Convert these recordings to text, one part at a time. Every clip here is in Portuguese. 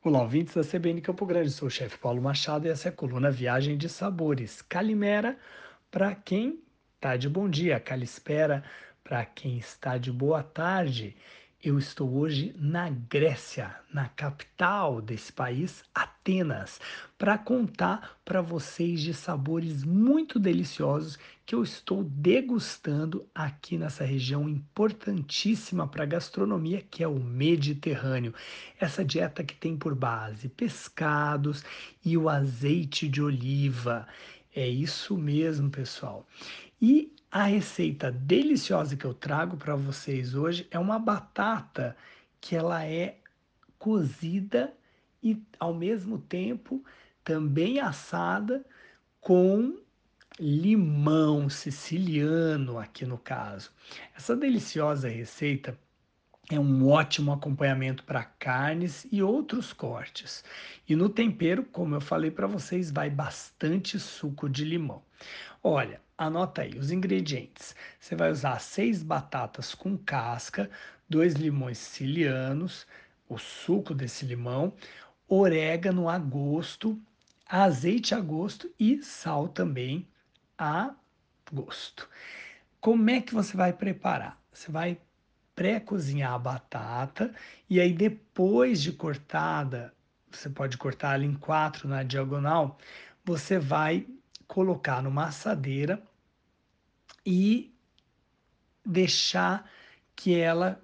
Olá, ouvintes da CBN Campo Grande. Sou o chefe Paulo Machado e essa é a coluna Viagem de Sabores. Calimera para quem está de bom dia, calispera para quem está de boa tarde. Eu estou hoje na Grécia, na capital desse país, Atenas, para contar para vocês de sabores muito deliciosos que eu estou degustando aqui nessa região importantíssima para a gastronomia, que é o Mediterrâneo. Essa dieta que tem por base pescados e o azeite de oliva. É isso mesmo, pessoal. E a receita deliciosa que eu trago para vocês hoje é uma batata que ela é cozida e ao mesmo tempo também assada com limão siciliano aqui no caso. Essa deliciosa receita é um ótimo acompanhamento para carnes e outros cortes. E no tempero, como eu falei para vocês, vai bastante suco de limão. Olha, anota aí os ingredientes. Você vai usar seis batatas com casca, dois limões sicilianos, o suco desse limão, orégano a gosto, azeite a gosto e sal também a gosto. Como é que você vai preparar? Você vai pré-cozinhar a batata e aí depois de cortada, você pode cortar ela em quatro na diagonal, você vai colocar numa assadeira e deixar que ela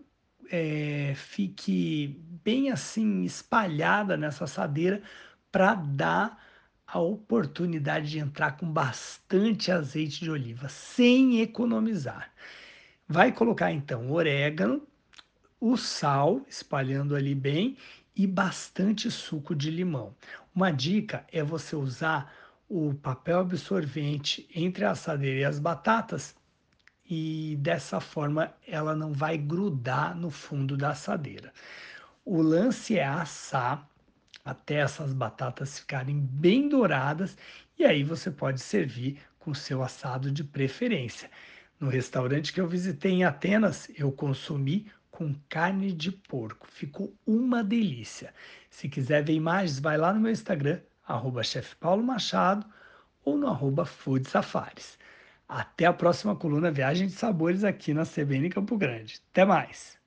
é, fique bem assim espalhada nessa assadeira para dar a oportunidade de entrar com bastante azeite de oliva, sem economizar. Vai colocar então orégano, o sal, espalhando ali bem, e bastante suco de limão. Uma dica é você usar o papel absorvente entre a assadeira e as batatas e dessa forma ela não vai grudar no fundo da assadeira. O lance é assar até essas batatas ficarem bem douradas e aí você pode servir com seu assado de preferência. No restaurante que eu visitei em Atenas, eu consumi com carne de porco. Ficou uma delícia. Se quiser ver imagens, vai lá no meu Instagram, arroba Machado ou no arroba Food Safaris. Até a próxima coluna Viagem de Sabores aqui na CBN Campo Grande. Até mais!